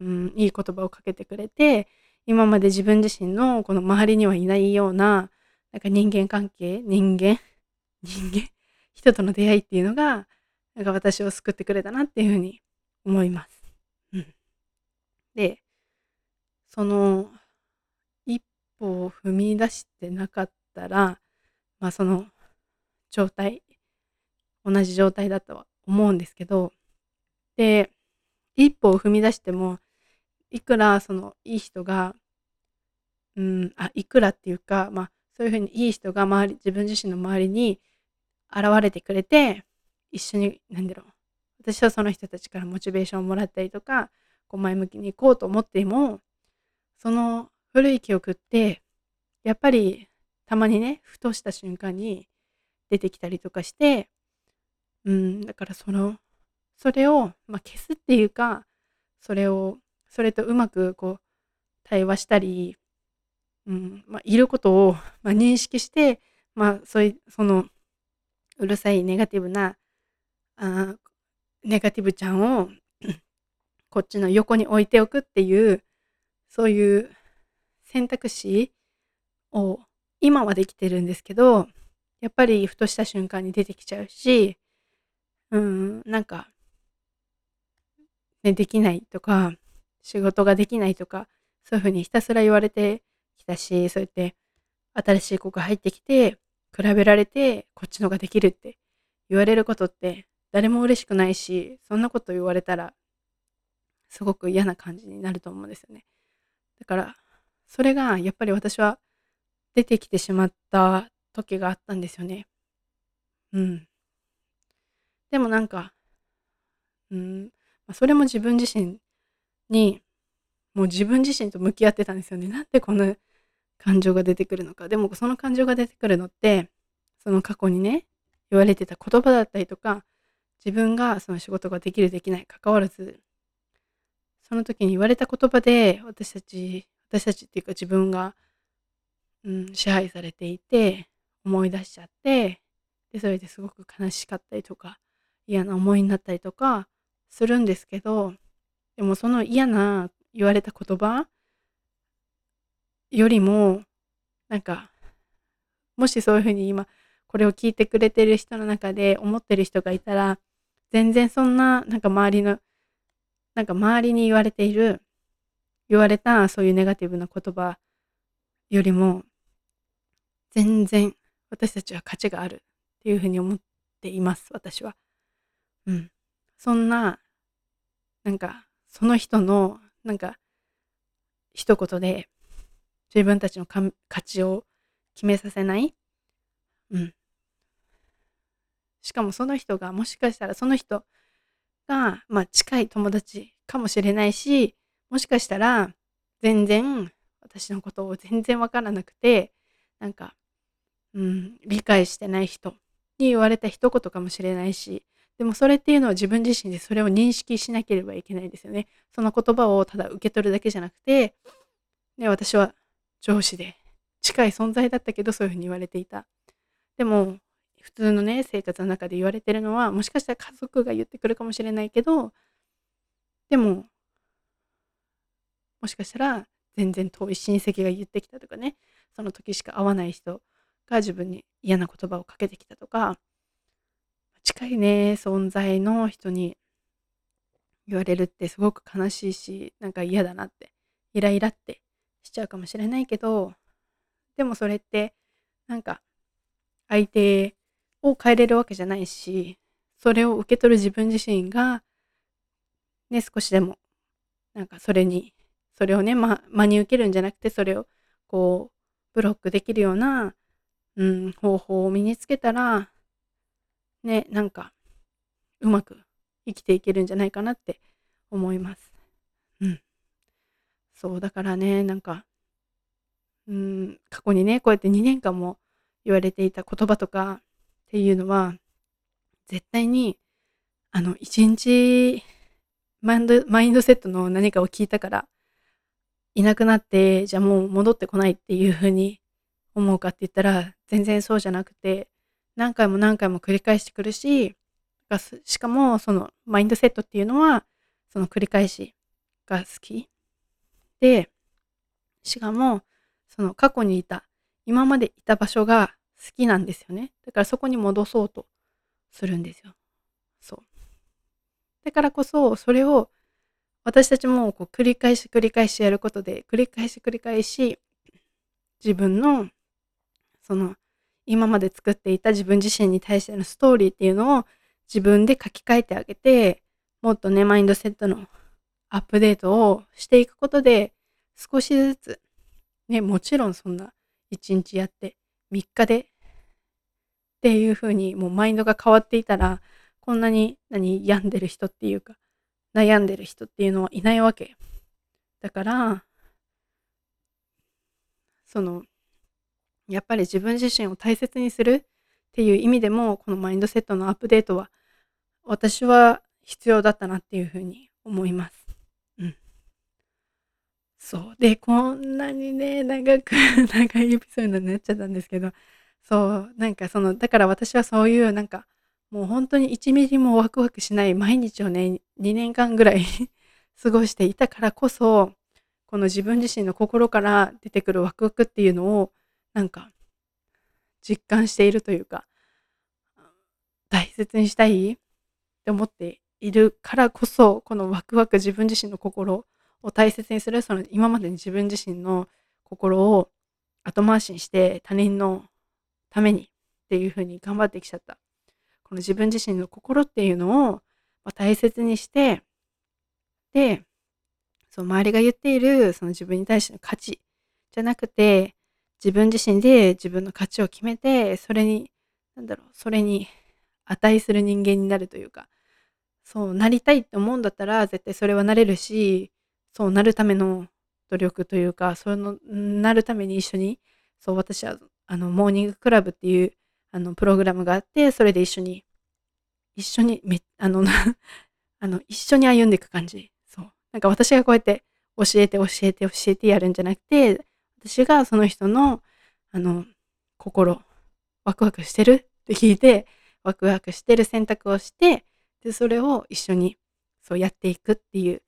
うん、いい言葉をかけてくれて、今まで自分自身のこの周りにはいないような、なんか人間関係、人間、人間、人との出会いっていうのが、なんか私を救ってくれたなっていうふうに思います。うん。で、その一歩を踏み出してなかったら、まあ、その状態同じ状態だとは思うんですけどで一歩を踏み出してもいくらそのいい人がうんあいくらっていうかまあそういうふうにいい人が周り自分自身の周りに現れてくれて一緒に何だろう私はその人たちからモチベーションをもらったりとかこう前向きに行こうと思ってもその古い記憶ってやっぱりたまにねふとした瞬間に出てきたりとかしてうんだからそのそれを、まあ、消すっていうかそれをそれとうまくこう対話したり、うんまあ、いることを、まあ、認識して、まあ、そういうそのうるさいネガティブなあネガティブちゃんを *clears throat* こっちの横に置いておくっていうそういう選択肢を今はできてるんですけどやっぱりふとした瞬間に出てきちゃうしうんなんか、ね、できないとか仕事ができないとかそういうふうにひたすら言われてきたしそうやって新しい子が入ってきて比べられてこっちのができるって言われることって誰も嬉しくないしそんなこと言われたらすごく嫌な感じになると思うんですよね。だからそれがやっぱり私は出てきてしまった時があったんですよね。うん。でもなんかうん。それも自分自身にもう自分自身と向き合ってたんですよね。なんでこんな感情が出てくるのか。でもその感情が出てくるのってその過去にね言われてた言葉だったりとか自分がその仕事ができるできない関わらずその時に言われた言葉で私たち私たちっていうか自分が、うん、支配されていて思い出しちゃってでそれですごく悲しかったりとか嫌な思いになったりとかするんですけどでもその嫌な言われた言葉よりもなんかもしそういうふうに今これを聞いてくれてる人の中で思ってる人がいたら全然そんななんか周りのなんか周りに言われている言われたそういうネガティブな言葉よりも全然私たちは価値があるっていうふうに思っています私は。うん。そんななんかその人のなんか一言で自分たちの価値を決めさせない。うん。しかもその人がもしかしたらその人が、まあ、近い友達かもしれないしもしかしたら全然私のことを全然わからなくてなんか、うん、理解してない人に言われた一言かもしれないしでもそれっていうのは自分自身でそれを認識しなければいけないんですよね。その言葉をただ受け取るだけじゃなくて、ね、私は上司で近い存在だったけどそういうふうに言われていた。でも普通のね生活の中で言われてるのはもしかしたら家族が言ってくるかもしれないけどでももしかしたら全然遠い親戚が言ってきたとかねその時しか会わない人が自分に嫌な言葉をかけてきたとか近いね存在の人に言われるってすごく悲しいしなんか嫌だなってイライラってしちゃうかもしれないけどでもそれってなんか相手を変えれるわけじゃないしそれを受け取る自分自身がね少しでもなんかそれにそれをね、ま、真に受けるんじゃなくてそれをこうブロックできるような、うん、方法を身につけたらねなんかうまく生きていけるんじゃないかなって思います。うん。そうだからねなんかうん過去にねこうやって2年間も言われていた言葉とかっていうのは絶対にあの一日マインドマインドセットの何かを聞いたからいなくなってじゃあもう戻ってこないっていうふうに思うかって言ったら全然そうじゃなくて何回も何回も繰り返してくるししかもそのマインドセットっていうのはその繰り返しが好き。でしかもその過去にいた今までいた場所が好きなんですよね。だからそこに戻そうとするんですよ。そう。だからこそそれを私たちもこう繰り返し繰り返しやることで繰り返し繰り返し自分のその今まで作っていた自分自身に対してのストーリーっていうのを自分で書き換えてあげてもっとねマインドセットのアップデートをしていくことで少しずつねもちろんそんな1日やって3日で？っていう風にもうマインドが変わっていたらこんなに何病んでる人っていうか悩んでる人っていうのはいないわけだからそのやっぱり自分自身を大切にするっていう意味でもこのマインドセットのアップデートは私は必要だったなっていうふうに思います。そう。で、こんなにね、長く、*laughs* 長いエピソードになっちゃったんですけど、そう、なんかその、だから私はそういうなんかもう本当に1ミリもワクワクしない毎日をね、2年間ぐらい *laughs* 過ごしていたからこそ、この自分自身の心から出てくるワクワクっていうのを、なんか、実感しているというか、大切にしたいって思っているからこそ、このワクワク自分自身の心を大切にする、その今までに自分自身の心を後回しにして他人のためにっていうふうに頑張ってきちゃった。この自分自身の心っていうのを大切にして、で、そう周りが言っているその自分に対しての価値じゃなくて、自分自身で自分の価値を決めて、それに、なんだろう、それに値する人間になるというか、そうなりたいって思うんだったら絶対それはなれるし、そうなるための努力というか、そうのなるために一緒に、そう私はあのモーニングクラブっていうあのプログラムがあって、それで一緒に、一緒にめ、あの、*laughs* あの一緒に歩んでいく感じ。そう。なんか私がこうやって教えて教えて教えてやるんじゃなくて、私がその人の、あの、心、ワクワクしてる？って聞いて、ワクワクしてる選択をして、で、それを一緒にそうやっていくっていう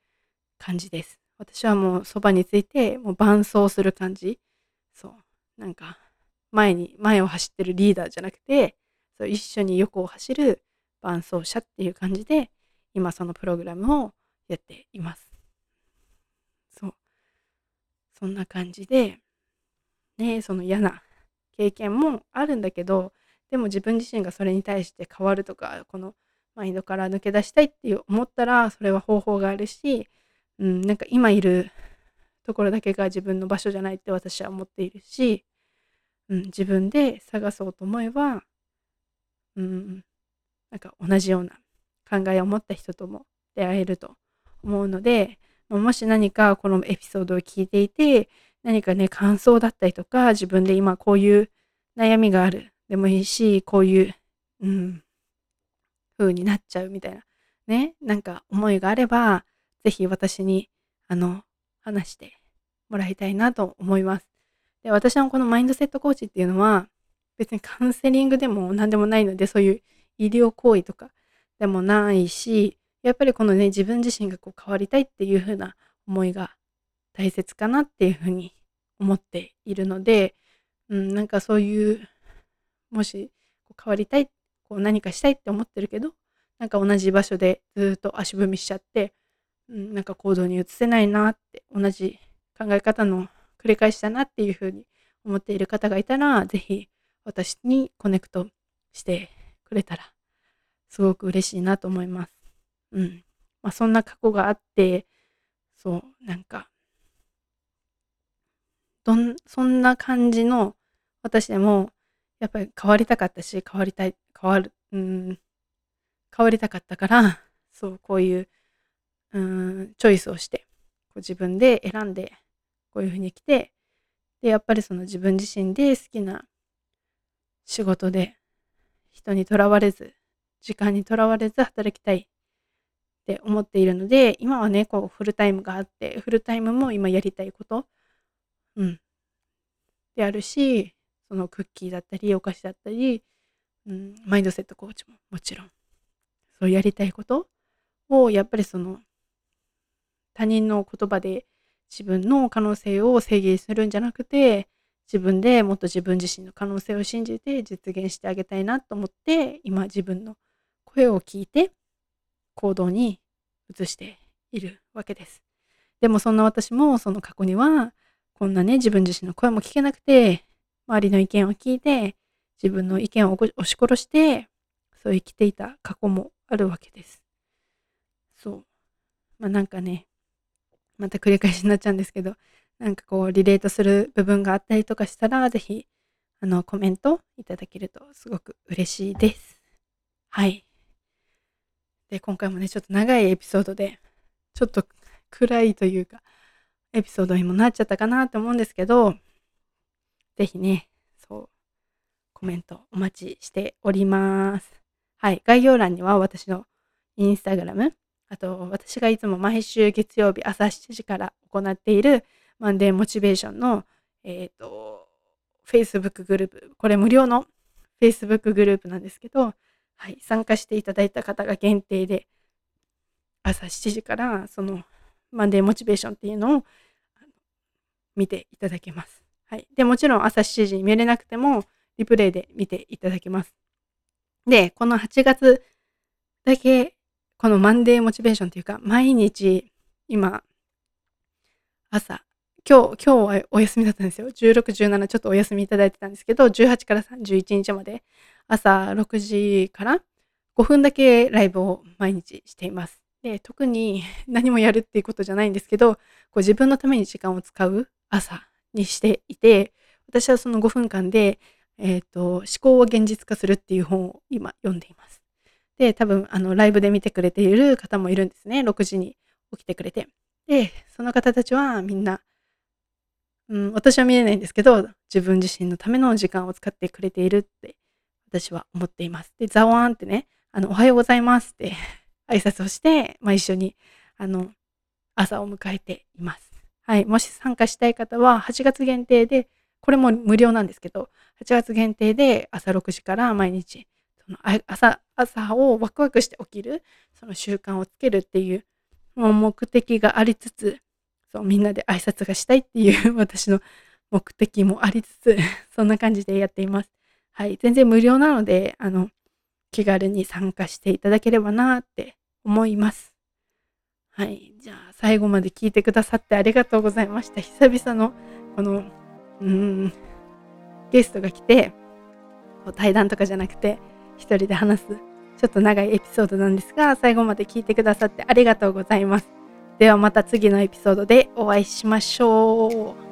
感じです。私はもうそばについて、もう伴走する感じ。そう。なんか、前に、前を走ってるリーダーじゃなくて、そう一緒に横を走る伴走者っていう感じで、今そのプログラムをやっています。そう。そんな感じで、ね、その嫌な経験もあるんだけど、でも自分自身がそれに対して変わるとか、このマインドから抜け出したいって思ったら、それは方法があるし、うん、なんか今いるところだけが自分の場所じゃないって私は思っているし、うん、自分で探そうと思えば、うん、なんか同じような考えを持った人とも出会えると思うので、もし何かこのエピソードを聞いていて、何かね、感想だったりとか、自分で今こういう悩みがあるでもいいし、こういう、うん、風になっちゃうみたいな、ね、なんか思いがあれば、ぜひ私に、あの、話してもらいたいなと思います。で、私のこのマインドセットコーチっていうのは、別にカウンセリングでも何でもないので、そういう医療行為とかでもないし、やっぱりこのね、自分自身がこう変わりたいっていう風な思いが大切かなっていうふうに思っているので、うん、なんかそういう、もし変わりたい、こう何かしたいって思ってるけど、なんか同じ場所でずっと足踏みしちゃって、うん、なんか行動に移せないなって、同じ考え方の繰り返しだなっていうふうに思っている方がいたら、ぜひ私にコネクトしてくれたら、すごく嬉しいなと思います。うん。まあ、そんな過去があって、そう、なんか、どん、そんな感じの私でも、やっぱり変わりたかったし、変わりたい、変わる、うん、変わりたかったから、そう、こういううん、チョイスをして、こう自分で選んで、こういうふうに来て、で、やっぱりその自分自身で好きな仕事で、人にとらわれず、時間にとらわれず働きたいって思っているので、今はね、こうフルタイムがあって、フルタイムも今やりたいこと、うん、であるし、そのクッキーだったり、お菓子だったり、うん、マインドセットコーチももちろん、そうやりたいことを、やっぱりその他人の言葉で自分の可能性を制限するんじゃなくて、自分でもっと自分自身の可能性を信じて実現してあげたいなと思って、今自分の声を聞いて行動に移しているわけです。でもそんな私もその過去には、こんなね、自分自身の声も聞けなくて、周りの意見を聞いて、自分の意見を押し殺して、そう生きていた過去もあるわけです。そう。まあなんかね、また繰り返しになっちゃうんですけど、なんかこう、リレートする部分があったりとかしたら、ぜひ、あの、コメントいただけるとすごく嬉しいです。はい。で、今回もね、ちょっと長いエピソードで、ちょっと暗いというか、エピソードにもなっちゃったかなと思うんですけど、ぜひね、そう、コメントお待ちしております。はい。概要欄には私のインスタグラム、あと、私がいつも毎週月曜日朝7時から行っているマンデーモチベーションの、えっ、ー、と、Facebook グループ、これ無料の Facebook グループなんですけど、はい、参加していただいた方が限定で、朝7時からそのマンデーモチベーションっていうのを見ていただけます。はい。で、もちろん朝7時に見れなくても、リプレイで見ていただけます。で、この8月だけ、このマンデーモチベーションというか、毎日、今、朝、今日、今日はお休みだったんですよ。16、17ちょっとお休みいただいてたんですけど、18から31日まで朝6時から5分だけライブを毎日しています。で、特に何もやるっていうことじゃないんですけど、こう自分のために時間を使う朝にしていて、私はその5分間で、えっ、ー、と、思考を現実化するっていう本を今読んでいます。で、多分、あの、ライブで見てくれている方もいるんですね。6時に起きてくれて。で、その方たちはみんな、うん、私は見えないんですけど、自分自身のための時間を使ってくれているって私は思っています。で、ザワーンってね、あの、おはようございますって *laughs* 挨拶をして、まあ、一緒に、あの、朝を迎えています。はい。もし参加したい方は、8月限定で、これも無料なんですけど、8月限定で朝6時から毎日、朝、朝をワクワクして起きる、その習慣をつけるっていう、目的がありつつ、そう、みんなで挨拶がしたいっていう *laughs* 私の目的もありつつ、*laughs* そんな感じでやっています。はい。全然無料なので、あの、気軽に参加していただければなって思います。はい。じゃあ、最後まで聞いてくださってありがとうございました。久々の、この、うん、ゲストが来て、対談とかじゃなくて、一人で話す、ちょっと長いエピソードなんですが、最後まで聞いてくださってありがとうございます。ではまた次のエピソードでお会いしましょう。